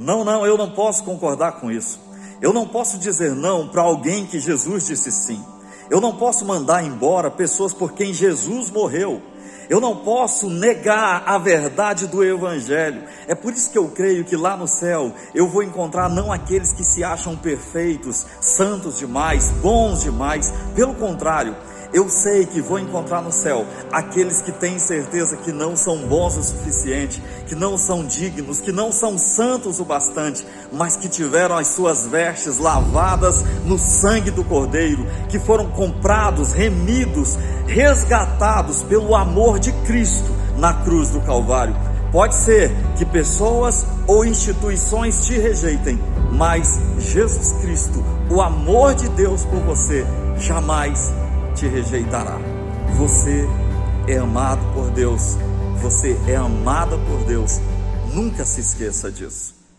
Não, não, eu não posso concordar com isso. Eu não posso dizer não para alguém que Jesus disse sim. Eu não posso mandar embora pessoas por quem Jesus morreu. Eu não posso negar a verdade do Evangelho. É por isso que eu creio que lá no céu eu vou encontrar não aqueles que se acham perfeitos, santos demais, bons demais. Pelo contrário, eu sei que vou encontrar no céu aqueles que têm certeza que não são bons o suficiente, que não são dignos, que não são santos o bastante, mas que tiveram as suas vestes lavadas no sangue do Cordeiro, que foram comprados, remidos, resgatados pelo amor de Cristo na cruz do Calvário. Pode ser que pessoas ou instituições te rejeitem, mas Jesus Cristo, o amor de Deus por você, jamais te rejeitará. Você é amado por Deus, você é amada por Deus. Nunca se esqueça disso.